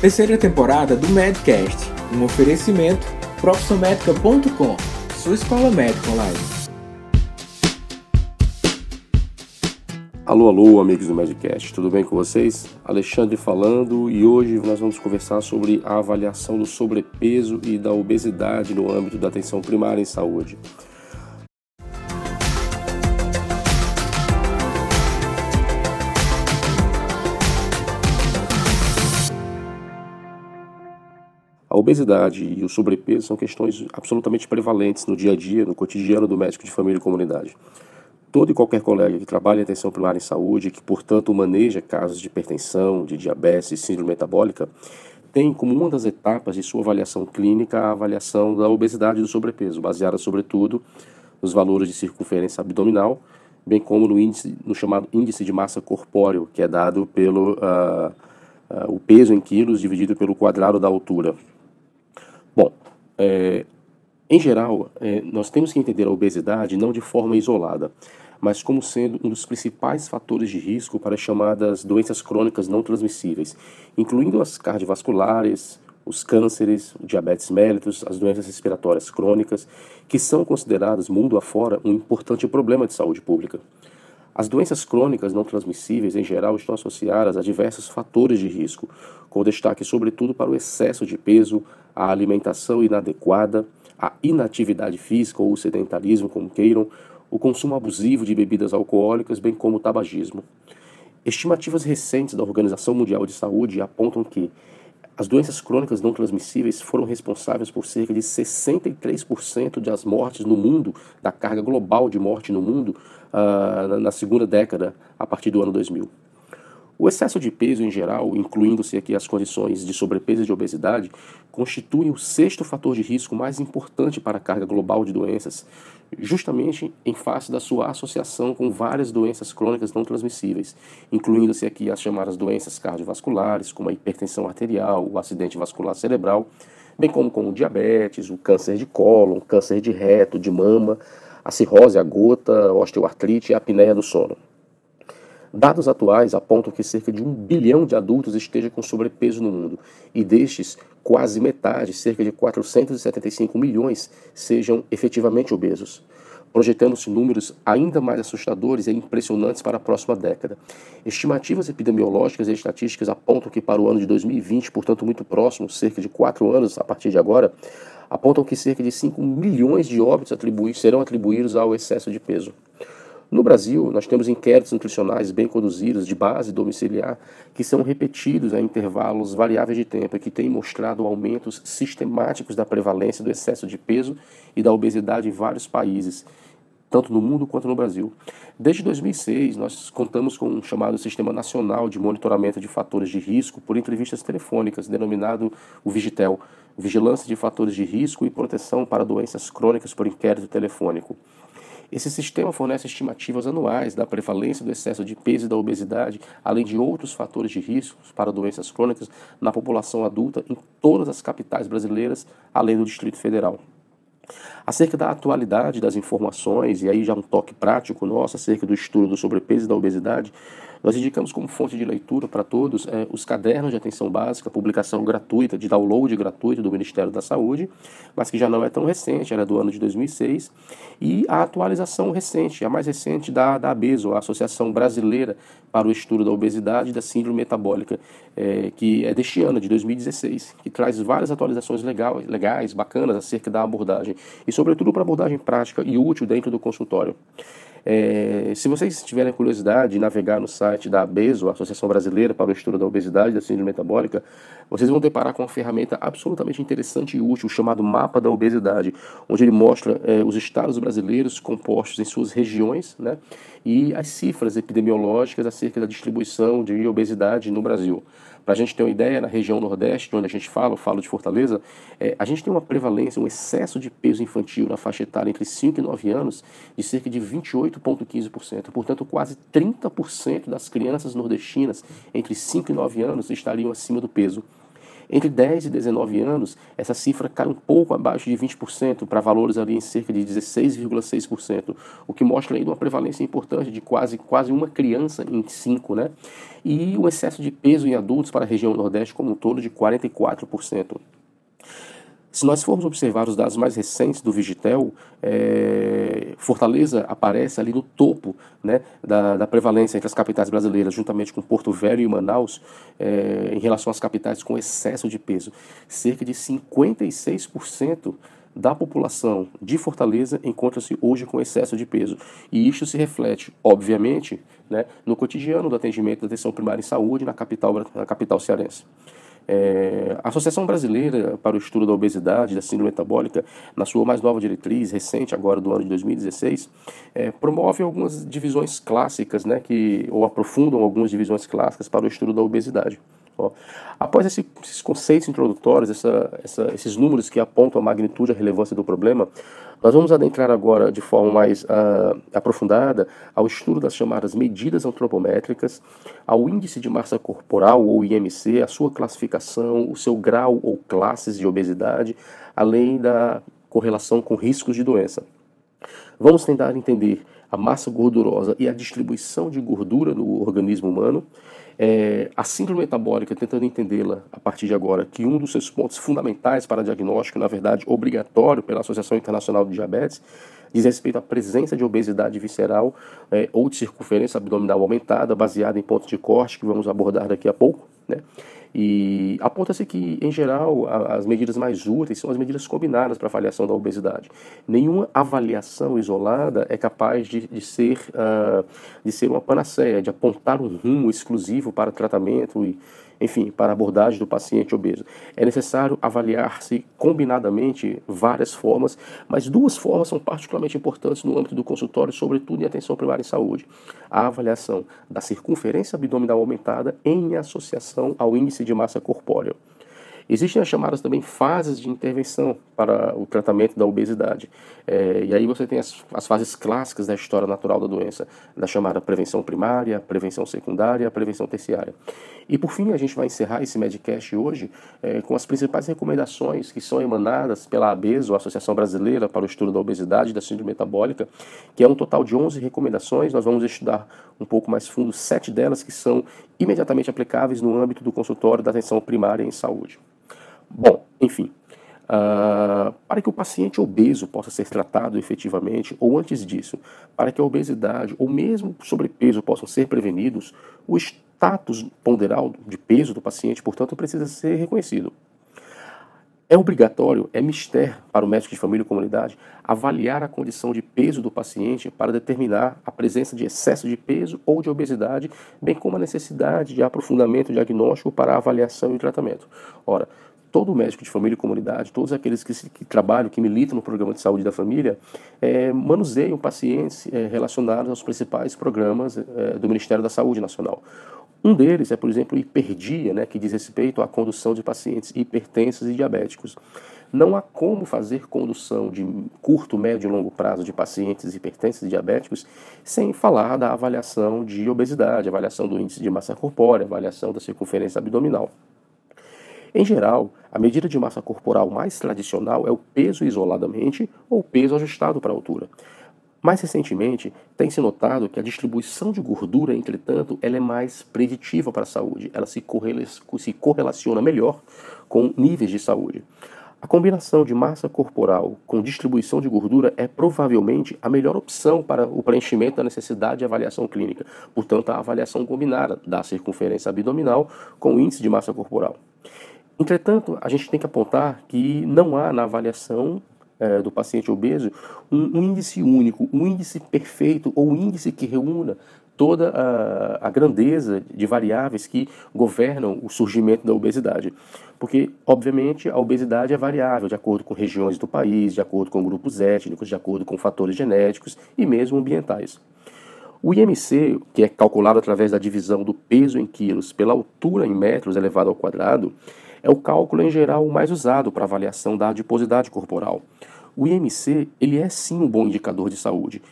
Terceira temporada do Medcast, um oferecimento profissionmedica.com, sua escola médica online. Alô, alô, amigos do Medcast, tudo bem com vocês? Alexandre falando e hoje nós vamos conversar sobre a avaliação do sobrepeso e da obesidade no âmbito da atenção primária em saúde. Obesidade e o sobrepeso são questões absolutamente prevalentes no dia a dia, no cotidiano do médico de família e comunidade. Todo e qualquer colega que trabalha em atenção primária em saúde, que portanto maneja casos de hipertensão, de diabetes e síndrome metabólica, tem como uma das etapas de sua avaliação clínica a avaliação da obesidade e do sobrepeso, baseada sobretudo nos valores de circunferência abdominal, bem como no, índice, no chamado índice de massa corpóreo, que é dado pelo uh, uh, o peso em quilos dividido pelo quadrado da altura. Bom, é, em geral, é, nós temos que entender a obesidade não de forma isolada, mas como sendo um dos principais fatores de risco para as chamadas doenças crônicas não transmissíveis, incluindo as cardiovasculares, os cânceres, o diabetes mellitus, as doenças respiratórias crônicas, que são consideradas mundo afora um importante problema de saúde pública. As doenças crônicas não transmissíveis, em geral, estão associadas a diversos fatores de risco, com destaque sobretudo para o excesso de peso, a alimentação inadequada, a inatividade física ou o sedentarismo, como queiram, o consumo abusivo de bebidas alcoólicas, bem como o tabagismo. Estimativas recentes da Organização Mundial de Saúde apontam que as doenças crônicas não transmissíveis foram responsáveis por cerca de 63% das mortes no mundo, da carga global de morte no mundo, uh, na segunda década, a partir do ano 2000. O excesso de peso em geral, incluindo-se aqui as condições de sobrepeso e de obesidade, constitui o sexto fator de risco mais importante para a carga global de doenças, justamente em face da sua associação com várias doenças crônicas não transmissíveis, incluindo-se aqui as chamadas doenças cardiovasculares, como a hipertensão arterial, o acidente vascular cerebral, bem como com o diabetes, o câncer de cólon, câncer de reto, de mama, a cirrose, a gota, a osteoartrite e a apneia do sono. Dados atuais apontam que cerca de um bilhão de adultos esteja com sobrepeso no mundo, e destes, quase metade, cerca de 475 milhões, sejam efetivamente obesos, projetando-se números ainda mais assustadores e impressionantes para a próxima década. Estimativas epidemiológicas e estatísticas apontam que para o ano de 2020, portanto muito próximo, cerca de quatro anos a partir de agora, apontam que cerca de 5 milhões de óbitos serão atribuídos ao excesso de peso. No Brasil, nós temos inquéritos nutricionais bem conduzidos, de base domiciliar, que são repetidos a intervalos variáveis de tempo e que têm mostrado aumentos sistemáticos da prevalência do excesso de peso e da obesidade em vários países, tanto no mundo quanto no Brasil. Desde 2006, nós contamos com um chamado Sistema Nacional de Monitoramento de Fatores de Risco por entrevistas telefônicas, denominado o Vigitel, Vigilância de Fatores de Risco e Proteção para Doenças Crônicas por Inquérito Telefônico. Esse sistema fornece estimativas anuais da prevalência do excesso de peso e da obesidade, além de outros fatores de risco para doenças crônicas na população adulta em todas as capitais brasileiras, além do Distrito Federal. Acerca da atualidade das informações, e aí já um toque prático nosso acerca do estudo do sobrepeso e da obesidade, nós indicamos como fonte de leitura para todos é, os cadernos de atenção básica, publicação gratuita, de download gratuito do Ministério da Saúde, mas que já não é tão recente, era do ano de 2006, e a atualização recente, a mais recente da, da ABESO, a Associação Brasileira para o Estudo da Obesidade e da Síndrome Metabólica, é, que é deste ano, de 2016, que traz várias atualizações legal, legais, bacanas acerca da abordagem, e sobretudo para abordagem prática e útil dentro do consultório. É, se vocês tiverem curiosidade de navegar no site da ABESO, Associação Brasileira para o Estudo da Obesidade e da Síndrome Metabólica, vocês vão deparar com uma ferramenta absolutamente interessante e útil chamado Mapa da Obesidade, onde ele mostra é, os estados brasileiros compostos em suas regiões né, e as cifras epidemiológicas acerca da distribuição de obesidade no Brasil. Para a gente ter uma ideia, na região Nordeste, onde a gente fala, eu falo de Fortaleza, é, a gente tem uma prevalência, um excesso de peso infantil na faixa etária entre 5 e 9 anos de cerca de 28,15%. Portanto, quase 30% das crianças nordestinas entre 5 e 9 anos estariam acima do peso. Entre 10 e 19 anos, essa cifra cai um pouco abaixo de 20% para valores ali em cerca de 16,6%, o que mostra ainda uma prevalência importante de quase, quase uma criança em cinco, né? E o excesso de peso em adultos para a região Nordeste como um todo de 44%. Se nós formos observar os dados mais recentes do Vigitel, é, Fortaleza aparece ali no topo né, da, da, prevalência entre as capitais brasileiras, juntamente com Porto Velho e Manaus, é, em relação às capitais com excesso de peso. Cerca de 56% da população de Fortaleza encontra-se hoje com excesso de peso. E isso se reflete, obviamente, né, no cotidiano do atendimento da atenção primária em saúde na capital, na capital cearense. É, a Associação Brasileira para o Estudo da Obesidade e da Síndrome Metabólica, na sua mais nova diretriz, recente agora do ano de 2016, é, promove algumas divisões clássicas, né, que, ou aprofundam algumas divisões clássicas para o estudo da obesidade. Ó, após esse, esses conceitos introdutórios, essa, essa, esses números que apontam a magnitude e a relevância do problema, nós vamos adentrar agora de forma mais uh, aprofundada ao estudo das chamadas medidas antropométricas, ao índice de massa corporal ou IMC, a sua classificação, o seu grau ou classes de obesidade, além da correlação com riscos de doença. Vamos tentar entender a massa gordurosa e a distribuição de gordura no organismo humano é, a síndrome metabólica, tentando entendê-la a partir de agora, que um dos seus pontos fundamentais para diagnóstico, na verdade obrigatório pela Associação Internacional de Diabetes, diz respeito à presença de obesidade visceral é, ou de circunferência abdominal aumentada, baseada em pontos de corte, que vamos abordar daqui a pouco. Né? E aponta-se que, em geral, as medidas mais úteis são as medidas combinadas para avaliação da obesidade. Nenhuma avaliação isolada é capaz de, de ser, uh, de ser uma panaceia, de apontar um rumo exclusivo para tratamento e, enfim, para a abordagem do paciente obeso. É necessário avaliar-se combinadamente várias formas, mas duas formas são particularmente importantes no âmbito do consultório, sobretudo em atenção primária em saúde. A avaliação da circunferência abdominal aumentada em associação ao índice de massa corpórea. Existem as chamadas também fases de intervenção para o tratamento da obesidade. É, e aí você tem as, as, fases clássicas da história natural da doença, da chamada prevenção primária, prevenção secundária, prevenção terciária. E por fim, a gente vai encerrar esse Medcast hoje é, com as principais recomendações que são emanadas pela ABESO, a Associação Brasileira para o Estudo da Obesidade e da Síndrome Metabólica, que é um total de 11 recomendações. Nós vamos estudar um pouco mais fundo sete delas que são imediatamente aplicáveis no âmbito do consultório da atenção primária em saúde. Bom, enfim, uh, para que o paciente obeso possa ser tratado efetivamente, ou antes disso, para que a obesidade ou mesmo sobrepeso possam ser prevenidos, o status ponderal de peso do paciente, portanto, precisa ser reconhecido. É obrigatório, é mistério para o médico de família e comunidade avaliar a condição de peso do paciente para determinar a presença de excesso de peso ou de obesidade, bem como a necessidade de aprofundamento diagnóstico para avaliação e tratamento. Ora, todo médico de família e comunidade, todos aqueles que, que trabalham, que militam no programa de saúde da família, é, manuseiam pacientes é, relacionados aos principais programas é, do Ministério da Saúde Nacional. Um deles é, por exemplo, hiperdia, né, que diz respeito à condução de pacientes hipertensos e diabéticos. Não há como fazer condução de curto, médio e longo prazo de pacientes hipertensos e diabéticos sem falar da avaliação de obesidade, avaliação do índice de massa corpórea, avaliação da circunferência abdominal. Em geral, a medida de massa corporal mais tradicional é o peso isoladamente ou peso ajustado para a altura. Mais recentemente, tem-se notado que a distribuição de gordura, entretanto, ela é mais preditiva para a saúde, ela se, se correlaciona melhor com níveis de saúde. A combinação de massa corporal com distribuição de gordura é provavelmente a melhor opção para o preenchimento da necessidade de avaliação clínica, portanto, a avaliação combinada da circunferência abdominal com o índice de massa corporal. Entretanto, a gente tem que apontar que não há na avaliação é, do paciente obeso um, um, índice único, um índice perfeito ou um índice que reúna toda a, a, grandeza de variáveis que governam o surgimento da obesidade. Porque, obviamente, a obesidade é variável de acordo com regiões do país, de acordo com grupos étnicos, de acordo com fatores genéticos e mesmo ambientais. O IMC, que é calculado através da divisão do peso em quilos pela altura em metros elevado ao quadrado, é o cálculo em geral mais usado para avaliação da adiposidade corporal. O IMC ele é sim um bom indicador de saúde,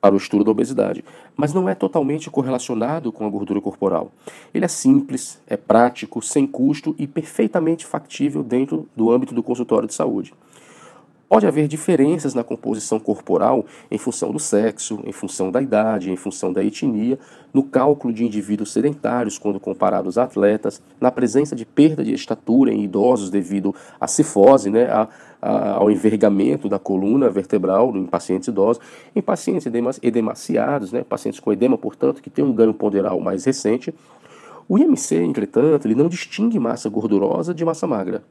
para o estudo da obesidade, mas não é totalmente correlacionado com a gordura corporal. Ele é simples, é prático, sem custo e perfeitamente factível dentro do âmbito do consultório de saúde. Pode haver diferenças na composição corporal em função do sexo, em função da idade, em função da etnia, no cálculo de indivíduos sedentários quando comparados a atletas, na presença de perda de estatura em idosos devido à cifose, né, a, a, ao envergamento da coluna vertebral em pacientes idosos, em pacientes edemaciados, né, pacientes com edema, portanto, que têm um ganho ponderal mais recente. O IMC, entretanto, ele não distingue massa gordurosa de massa magra.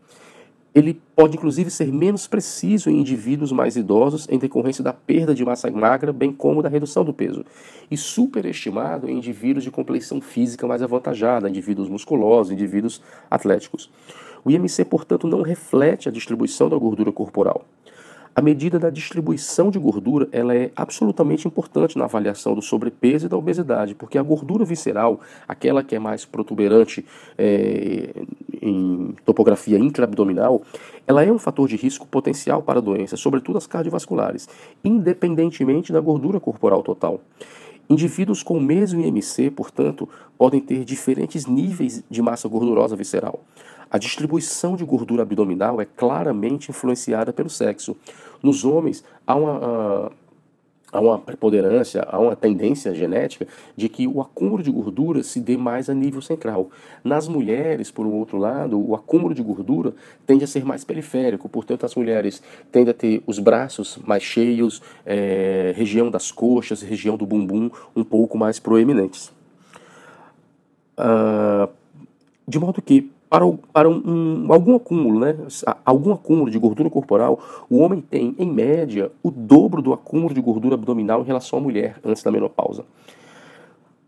Ele pode inclusive ser menos preciso em indivíduos mais idosos em decorrência da perda de massa magra, bem como da redução do peso, e superestimado em indivíduos de complexão física mais avantajada, indivíduos musculosos, indivíduos atléticos. O IMC, portanto, não reflete a distribuição da gordura corporal. A medida da distribuição de gordura ela é absolutamente importante na avaliação do sobrepeso e da obesidade, porque a gordura visceral, aquela que é mais protuberante é, em topografia intraabdominal, ela é um fator de risco potencial para doenças, sobretudo as cardiovasculares, independentemente da gordura corporal total. Indivíduos com o mesmo IMC, portanto, podem ter diferentes níveis de massa gordurosa visceral. A distribuição de gordura abdominal é claramente influenciada pelo sexo. Nos homens, há uma, há uma preponderância, há uma tendência genética de que o acúmulo de gordura se dê mais a nível central. Nas mulheres, por um outro lado, o acúmulo de gordura tende a ser mais periférico, portanto, as mulheres tendem a ter os braços mais cheios, é, região das coxas, região do bumbum um pouco mais proeminentes. Ah, de modo que para, para um, algum acúmulo, né, algum acúmulo de gordura corporal, o homem tem, em média, o dobro do acúmulo de gordura abdominal em relação à mulher antes da menopausa.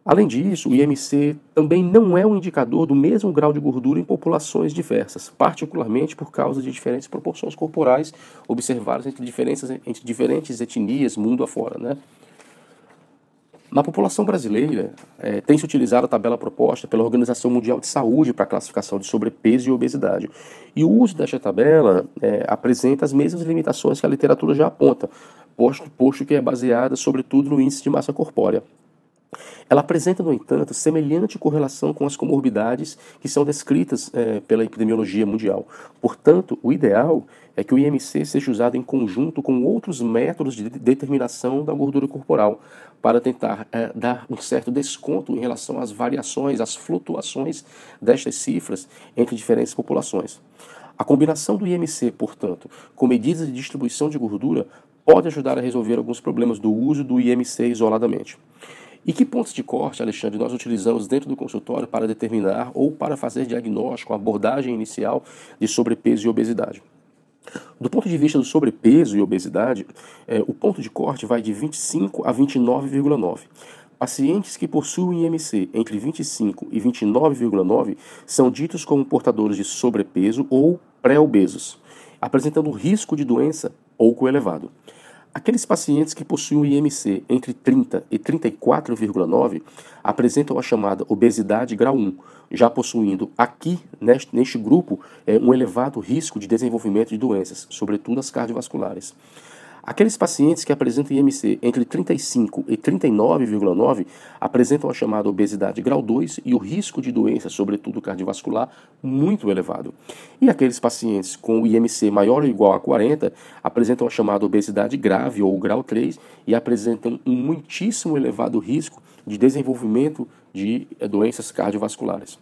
Além disso, o IMC também não é um indicador do mesmo grau de gordura em populações diversas, particularmente por causa de diferentes proporções corporais observadas entre, diferenças, entre diferentes etnias mundo afora. Né? Na população brasileira, é, tem se utilizado a tabela proposta pela Organização Mundial de Saúde para a classificação de sobrepeso e obesidade. E o uso desta tabela é, apresenta as mesmas limitações que a literatura já aponta, posto, posto que é baseada sobretudo no índice de massa corpórea. Ela apresenta, no entanto, semelhante correlação com as comorbidades que são descritas é, pela epidemiologia mundial. Portanto, o ideal é que o IMC seja usado em conjunto com outros métodos de determinação da gordura corporal, para tentar é, dar um certo desconto em relação às variações, às flutuações destas cifras entre diferentes populações. A combinação do IMC, portanto, com medidas de distribuição de gordura pode ajudar a resolver alguns problemas do uso do IMC isoladamente. E que pontos de corte, Alexandre, nós utilizamos dentro do consultório para determinar ou para fazer diagnóstico, abordagem inicial de sobrepeso e obesidade? Do ponto de vista do sobrepeso e obesidade, é, o ponto de corte vai de 25 a 29,9. Pacientes que possuem IMC entre 25 e 29,9 são ditos como portadores de sobrepeso ou pré-obesos, apresentando risco de doença pouco elevado. Aqueles pacientes que possuem o IMC entre 30 e 34,9 apresentam a chamada obesidade grau 1, já possuindo aqui, neste, neste grupo, é, um elevado risco de desenvolvimento de doenças, sobretudo as cardiovasculares. Aqueles pacientes que apresentam IMC entre 35 e 39,9 apresentam a chamada obesidade grau 2 e o risco de doença, sobretudo cardiovascular, muito elevado. E aqueles pacientes com IMC maior ou igual a 40 apresentam a chamada obesidade grave ou grau 3 e apresentam um muitíssimo elevado risco de desenvolvimento de eh, doenças cardiovasculares.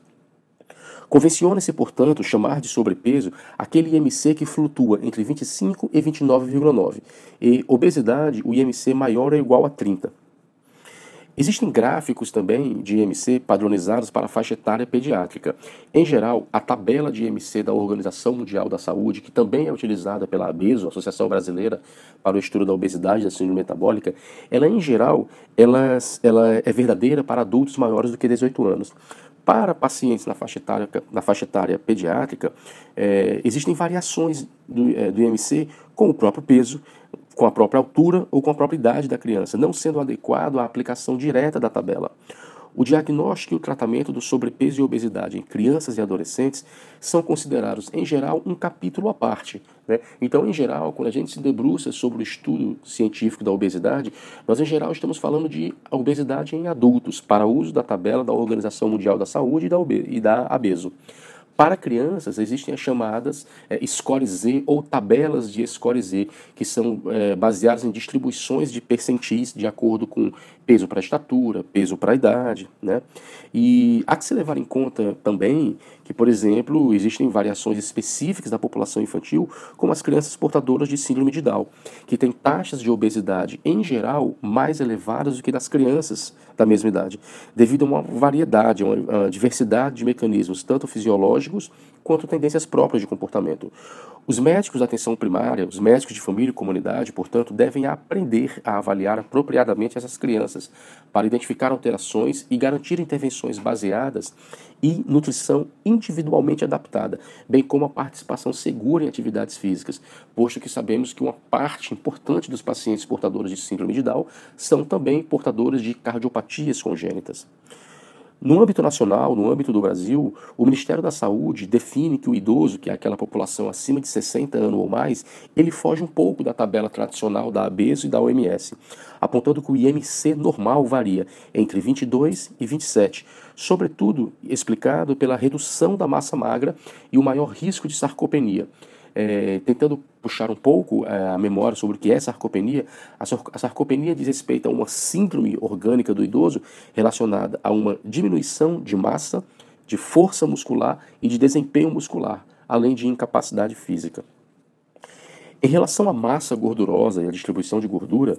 Convenciona-se, portanto, chamar de sobrepeso aquele IMC que flutua entre 25 e 29,9 e obesidade, o IMC maior ou igual a 30. Existem gráficos também de IMC padronizados para a faixa etária pediátrica. Em geral, a tabela de IMC da Organização Mundial da Saúde, que também é utilizada pela ABESO, Associação Brasileira para o Estudo da Obesidade e da Síndrome Metabólica, ela em geral ela, ela é verdadeira para adultos maiores do que 18 anos. Para pacientes na faixa etária, na faixa etária pediátrica, é, existem variações do, é, do IMC com o próprio peso, com a própria altura ou com a própria idade da criança, não sendo adequado à aplicação direta da tabela. O diagnóstico e o tratamento do sobrepeso e obesidade em crianças e adolescentes são considerados, em geral, um capítulo à parte. Né? Então, em geral, quando a gente se debruça sobre o estudo científico da obesidade, nós, em geral, estamos falando de obesidade em adultos, para uso da tabela da Organização Mundial da Saúde e da, e da ABESO. Para crianças, existem as chamadas é, Score Z ou tabelas de Score Z, que são é, baseadas em distribuições de percentis de acordo com peso para estatura, peso para idade. Né? E há que se levar em conta também que, por exemplo, existem variações específicas da população infantil, como as crianças portadoras de síndrome de Down, que têm taxas de obesidade, em geral, mais elevadas do que das crianças da mesma idade, devido a uma variedade, a uma diversidade de mecanismos, tanto fisiológicos quanto tendências próprias de comportamento. Os médicos da atenção primária, os médicos de família e comunidade, portanto, devem aprender a avaliar apropriadamente essas crianças para identificar alterações e garantir intervenções baseadas em nutrição individualmente adaptada, bem como a participação segura em atividades físicas, posto que sabemos que uma parte importante dos pacientes portadores de síndrome de Down são também portadores de cardiopatias congênitas. No âmbito nacional, no âmbito do Brasil, o Ministério da Saúde define que o idoso, que é aquela população acima de 60 anos ou mais, ele foge um pouco da tabela tradicional da ABESO e da OMS, apontando que o IMC normal varia entre 22 e 27, sobretudo explicado pela redução da massa magra e o maior risco de sarcopenia é, tentando puxar um pouco é, a memória sobre o que é sarcopenia, a, sarcopenia diz respeito a uma síndrome orgânica do idoso relacionada a uma diminuição de massa, de força muscular e de desempenho muscular, além de incapacidade física. Em relação à massa gordurosa e à distribuição de gordura,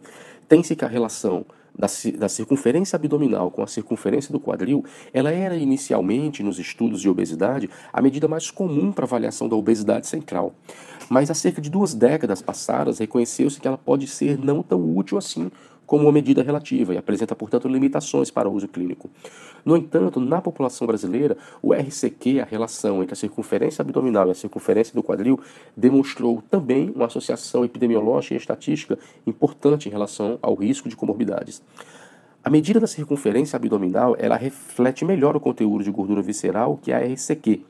tem-se que a relação da, da, circunferência abdominal com a circunferência do quadril, ela era inicialmente, nos estudos de obesidade, a medida mais comum para avaliação da obesidade central. Mas há cerca de duas décadas passadas, reconheceu-se que ela pode ser não tão útil assim como uma medida relativa e apresenta, portanto, limitações para o uso clínico. No entanto, na população brasileira, o RCQ, a relação entre a circunferência abdominal e a circunferência do quadril, demonstrou também uma associação epidemiológica e estatística importante em relação ao risco de comorbidades. A medida da circunferência abdominal ela reflete melhor o conteúdo de gordura visceral que a RCQ,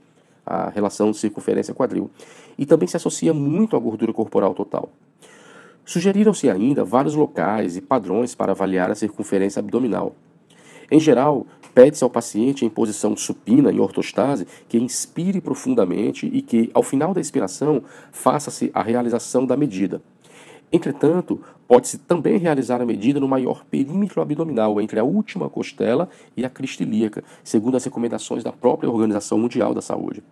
a relação circunferência quadril, e também se associa muito à gordura corporal total. Sugeriram-se ainda vários locais e padrões para avaliar a circunferência abdominal. Em geral, pede-se ao paciente em posição supina e ortostase que inspire profundamente e que, ao final da expiração, faça-se a realização da medida. Entretanto, pode-se também realizar a medida no maior perímetro abdominal, entre a última costela e a crista ilíaca, segundo as recomendações da própria Organização Mundial da Saúde.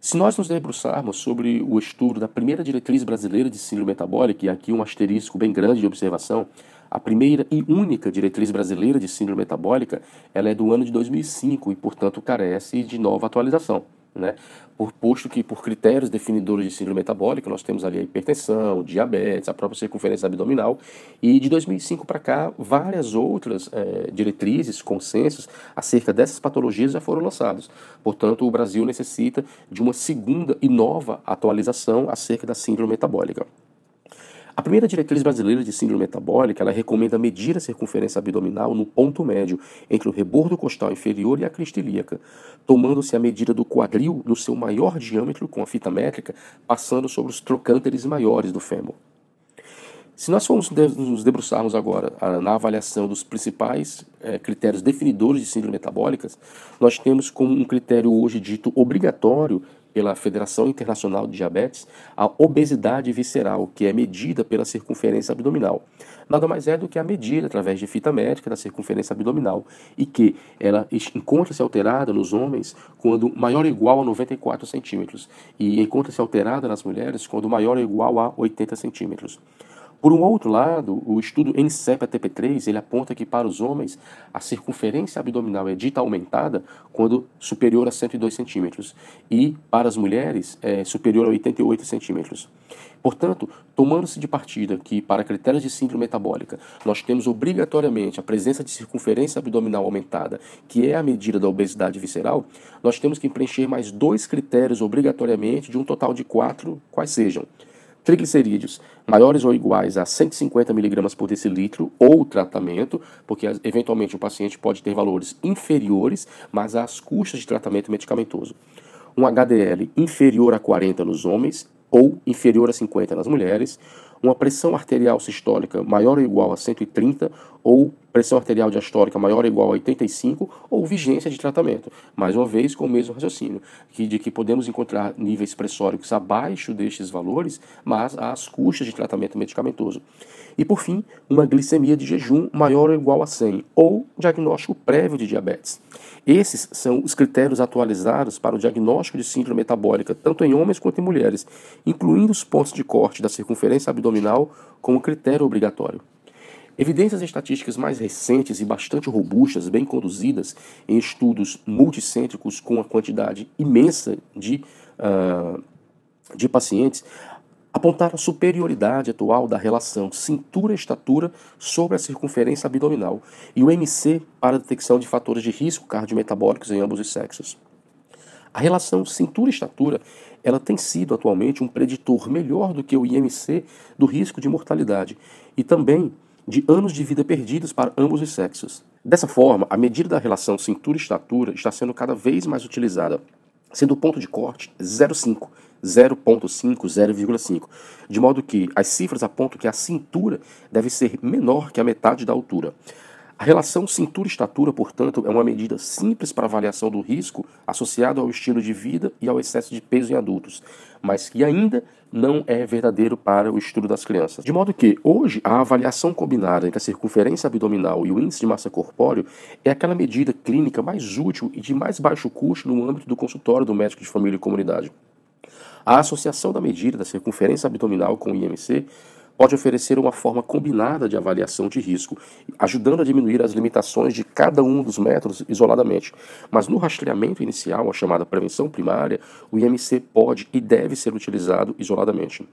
Se nós nos debruçarmos sobre o estudo da primeira diretriz brasileira de síndrome metabólica, e aqui um asterisco bem grande de observação, a primeira e única diretriz brasileira de síndrome metabólica, ela é do ano de 2005 e, portanto, carece de nova atualização. Né? Por, posto que, por critérios definidores de síndrome metabólica, nós temos ali a hipertensão, diabetes, a própria circunferência abdominal, e de 2005 para cá, várias outras é, diretrizes, consensos acerca dessas patologias já foram lançados. Portanto, o Brasil necessita de uma segunda e nova atualização acerca da síndrome metabólica. A primeira diretriz brasileira de síndrome metabólica, ela recomenda medir a circunferência abdominal no ponto médio entre o rebordo costal inferior e a crista ilíaca, tomando-se a medida do quadril no seu maior diâmetro com a fita métrica, passando sobre os trocânteres maiores do fêmur. Se nós formos nos debruçarmos agora na avaliação dos principais é, critérios definidores de síndrome metabólicas, nós temos como um critério hoje dito obrigatório pela Federação Internacional de Diabetes a obesidade visceral, que é medida pela circunferência abdominal. Nada mais é do que a medida através de fita métrica da circunferência abdominal e que ela encontra-se alterada nos homens quando maior ou igual a 94 centímetros e encontra-se alterada nas mulheres quando maior ou igual a 80 centímetros. Por um outro lado, o estudo NCEP-ATP3 ele aponta que para os homens a circunferência abdominal é dita aumentada quando superior a 102 centímetros e para as mulheres é superior a 88 centímetros. Portanto, tomando-se de partida que para critérios de síndrome metabólica nós temos obrigatoriamente a presença de circunferência abdominal aumentada, que é a medida da obesidade visceral, nós temos que preencher mais dois critérios obrigatoriamente de um total de quatro, quais sejam triglicerídeos maiores ou iguais a 150 mg por decilitro ou tratamento, porque eventualmente o paciente pode ter valores inferiores, mas às custas de tratamento medicamentoso. Um HDL inferior a 40 nos homens ou inferior a 50 nas mulheres, uma pressão arterial sistólica maior ou igual a 130 ou pressão arterial diastólica maior ou igual a 85 ou vigência de tratamento. Mais uma vez, com o mesmo raciocínio, que, de que podemos encontrar níveis pressóricos abaixo destes valores, mas às custas de tratamento medicamentoso. E por fim, uma glicemia de jejum maior ou igual a 100 ou diagnóstico prévio de diabetes. Esses são os critérios atualizados para o diagnóstico de síndrome metabólica, tanto em homens quanto em mulheres, incluindo os pontos de corte da circunferência abdominal como critério obrigatório. Evidências estatísticas mais recentes e bastante robustas, bem conduzidas em estudos multicêntricos com uma quantidade imensa de, uh, de pacientes, apontaram a superioridade atual da relação cintura-estatura sobre a circunferência abdominal e o MC para a detecção de fatores de risco cardiometabólicos em ambos os sexos. A relação cintura-estatura ela tem sido atualmente um preditor melhor do que o IMC do risco de mortalidade e também de anos de vida perdidos para ambos os sexos. Dessa forma, a medida da relação cintura-estatura está sendo cada vez mais utilizada, sendo o ponto de corte 0,5 0,5, 0,5, de modo que as cifras apontam que a cintura deve ser menor que a metade da altura. A relação cintura-estatura, portanto, é uma medida simples para avaliação do risco associado ao estilo de vida e ao excesso de peso em adultos, mas que ainda não é verdadeiro para o estudo das crianças. De modo que, hoje, a avaliação combinada entre a circunferência abdominal e o índice de massa corpóreo é aquela medida clínica mais útil e de mais baixo custo no âmbito do consultório do médico de família e comunidade. A associação da medida da circunferência abdominal com o IMC pode oferecer uma forma combinada de avaliação de risco, ajudando a diminuir as limitações de cada um dos métodos isoladamente. Mas no rastreamento inicial, a chamada prevenção primária, o IMC pode e deve ser utilizado isoladamente.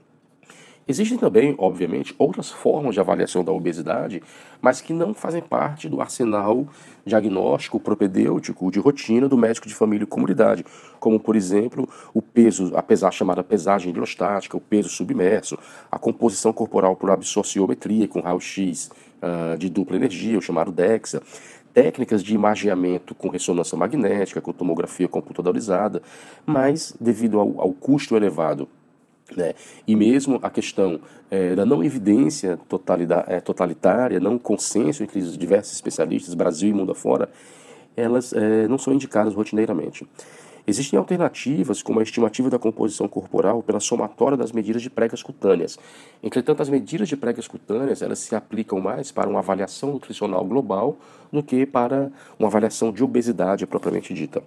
Existem também, obviamente, outras formas de avaliação da obesidade, mas que não fazem parte do arsenal diagnóstico propedêutico de rotina do médico de família e comunidade, como, por exemplo, o peso, a pesar chamada pesagem hidrostática, o peso submerso, a composição corporal por absorciometria com raio-x uh, de dupla energia, o chamado DEXA, técnicas de imageamento com ressonância magnética, com tomografia computadorizada, mas devido ao, ao custo elevado né? E mesmo a questão é, da não evidência é, totalitária, não consenso entre os diversos especialistas, Brasil e mundo afora, elas é, não são indicadas rotineiramente. Existem alternativas, como a estimativa da composição corporal pela somatória das medidas de pregas cutâneas. Entretanto, as medidas de pregas cutâneas elas se aplicam mais para uma avaliação nutricional global do que para uma avaliação de obesidade propriamente dita.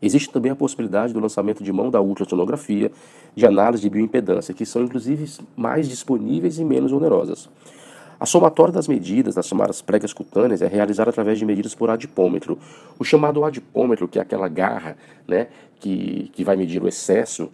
Existe também a possibilidade do lançamento de mão da ultrassonografia de análise de bioimpedância, que são inclusive mais disponíveis e menos onerosas. A somatória das medidas das chamadas pregas cutâneas é realizada através de medidas por adipômetro. O chamado adipômetro, que é aquela garra né, que, que vai medir o excesso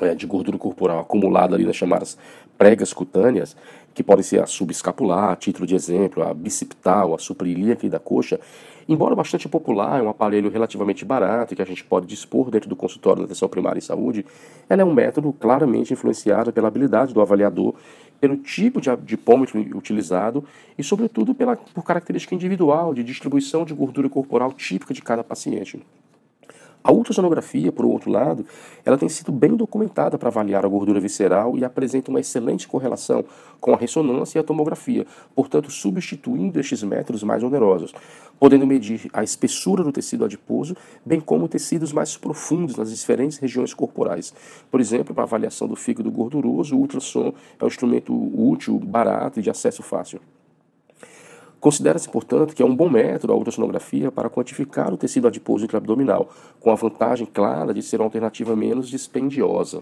é, de gordura corporal acumulada ali nas chamadas pregas cutâneas, que podem ser a subescapular, a título de exemplo, a bicipital, a suprilíaca e da coxa, embora bastante popular, é um aparelho relativamente barato e que a gente pode dispor dentro do consultório de atenção primária em saúde, ela é um método claramente influenciado pela habilidade do avaliador, pelo tipo de dipômetro utilizado e, sobretudo, pela, por característica individual de distribuição de gordura corporal típica de cada paciente. A ultrassonografia, por outro lado, ela tem sido bem documentada para avaliar a gordura visceral e apresenta uma excelente correlação com a ressonância e a tomografia, portanto, substituindo estes métodos mais onerosos, podendo medir a espessura do tecido adiposo, bem como tecidos mais profundos nas diferentes regiões corporais. Por exemplo, para avaliação do fígado gorduroso, o ultrassom é um instrumento útil, barato e de acesso fácil. Considera-se, portanto, que é um bom método a ultrassonografia para quantificar o tecido adiposo intraabdominal, com a vantagem clara de ser uma alternativa menos dispendiosa.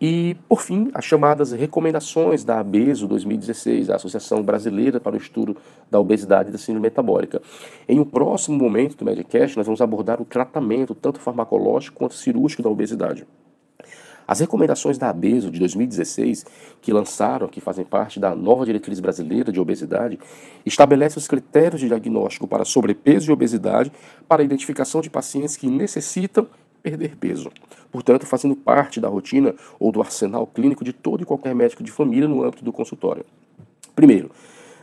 E, por fim, as chamadas recomendações da ABESO 2016, a Associação Brasileira para o Estudo da Obesidade e da Síndrome Metabólica. Em um próximo momento do Medcast, nós vamos abordar o tratamento, tanto farmacológico quanto cirúrgico da obesidade. As recomendações da ABESO de 2016, que lançaram, que fazem parte da nova diretriz brasileira de obesidade, estabelecem os critérios de diagnóstico para sobrepeso e obesidade para a identificação de pacientes que necessitam perder peso, portanto, fazendo parte da rotina ou do arsenal clínico de todo e qualquer médico de família no âmbito do consultório. Primeiro,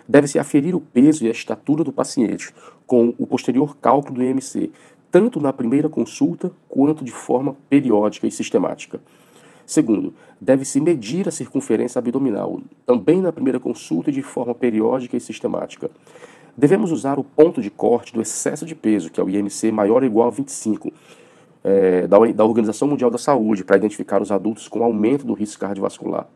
deve-se aferir o peso e a estatura do paciente com o posterior cálculo do IMC, tanto na primeira consulta quanto de forma periódica e sistemática. Segundo, deve-se medir a circunferência abdominal, também na primeira consulta e de forma periódica e sistemática. Devemos usar o ponto de corte do excesso de peso, que é o IMC maior ou igual a 25, é, da, da Organização Mundial da Saúde, para identificar os adultos com aumento do risco cardiovascular.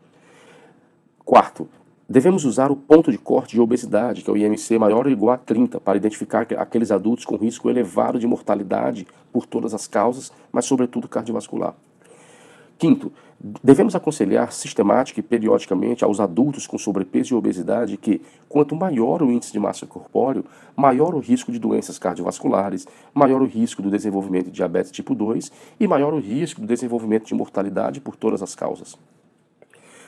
Quarto, devemos usar o ponto de corte de obesidade, que é o IMC maior ou igual a 30, para identificar aqueles adultos com risco elevado de mortalidade por todas as causas, mas sobretudo cardiovascular. Quinto, devemos aconselhar sistemática e periodicamente aos adultos com sobrepeso e obesidade que, quanto maior o índice de massa corpóreo, maior o risco de doenças cardiovasculares, maior o risco do desenvolvimento de diabetes tipo 2 e maior o risco do desenvolvimento de mortalidade por todas as causas.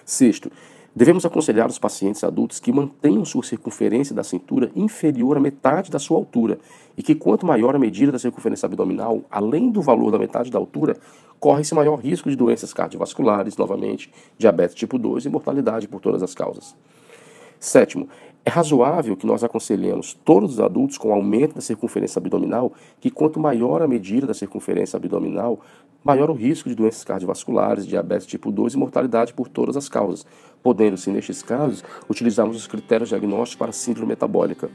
Sexto, Devemos aconselhar os pacientes adultos que mantenham sua circunferência da cintura inferior à metade da sua altura e que, quanto maior a medida da circunferência abdominal, além do valor da metade da altura, corre-se maior risco de doenças cardiovasculares, novamente, diabetes tipo 2 e mortalidade por todas as causas. Sétimo, é razoável que nós aconselhemos todos os adultos com aumento da circunferência abdominal que quanto maior a medida da circunferência abdominal, maior o risco de doenças cardiovasculares, diabetes tipo 2 e mortalidade por todas as causas, podendo-se, nestes casos, utilizarmos os critérios diagnósticos para síndrome metabólica.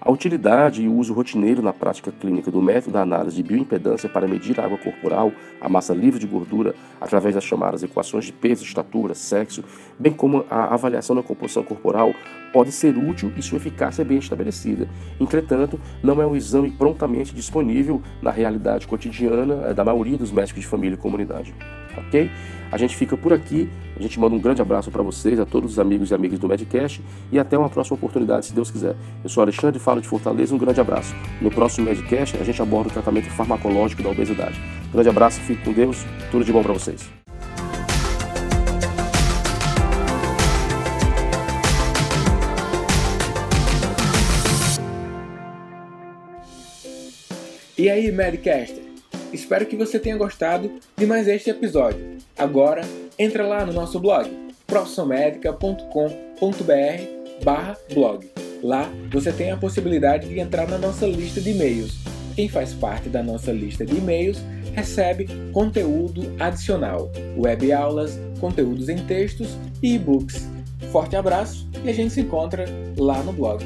A utilidade e o uso rotineiro na prática clínica do método da análise de bioimpedância para medir a água corporal, a massa livre de gordura, através das chamadas equações de peso, estatura, sexo, bem como a avaliação da composição corporal, pode ser útil e sua eficácia é bem estabelecida. Entretanto, não é um exame prontamente disponível na realidade cotidiana eh, da maioria dos médicos de família e comunidade. Ok? A gente fica por aqui. A gente manda um grande abraço para vocês, a todos os amigos e amigas do Medcast e até uma próxima oportunidade, se Deus quiser. Eu sou Alexandre, falo de Fortaleza, um grande abraço. No próximo Medcast a gente aborda o tratamento farmacológico da obesidade. Grande abraço, fique com Deus, tudo de bom para vocês. E aí, Medcaster? Espero que você tenha gostado de mais este episódio. Agora, entra lá no nosso blog, profissionmedica.com.br barra blog. Lá você tem a possibilidade de entrar na nossa lista de e-mails. Quem faz parte da nossa lista de e-mails recebe conteúdo adicional, web aulas, conteúdos em textos e e-books. Forte abraço e a gente se encontra lá no blog.